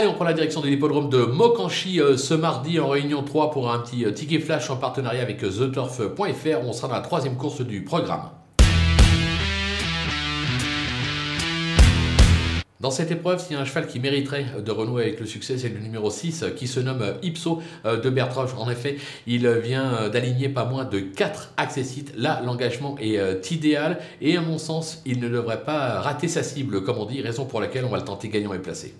Allez, on prend la direction de l'hippodrome de Mokanchi euh, ce mardi en réunion 3 pour un petit euh, ticket flash en partenariat avec euh, TheTurf.fr. On sera dans la troisième course du programme. Dans cette épreuve, s'il y a un cheval qui mériterait euh, de renouer avec le succès, c'est le numéro 6 qui se nomme Ipso de Bertroche. En effet, il vient d'aligner pas moins de 4 accessites. Là, l'engagement est idéal et à mon sens, il ne devrait pas rater sa cible, comme on dit, raison pour laquelle on va le tenter gagnant et placé.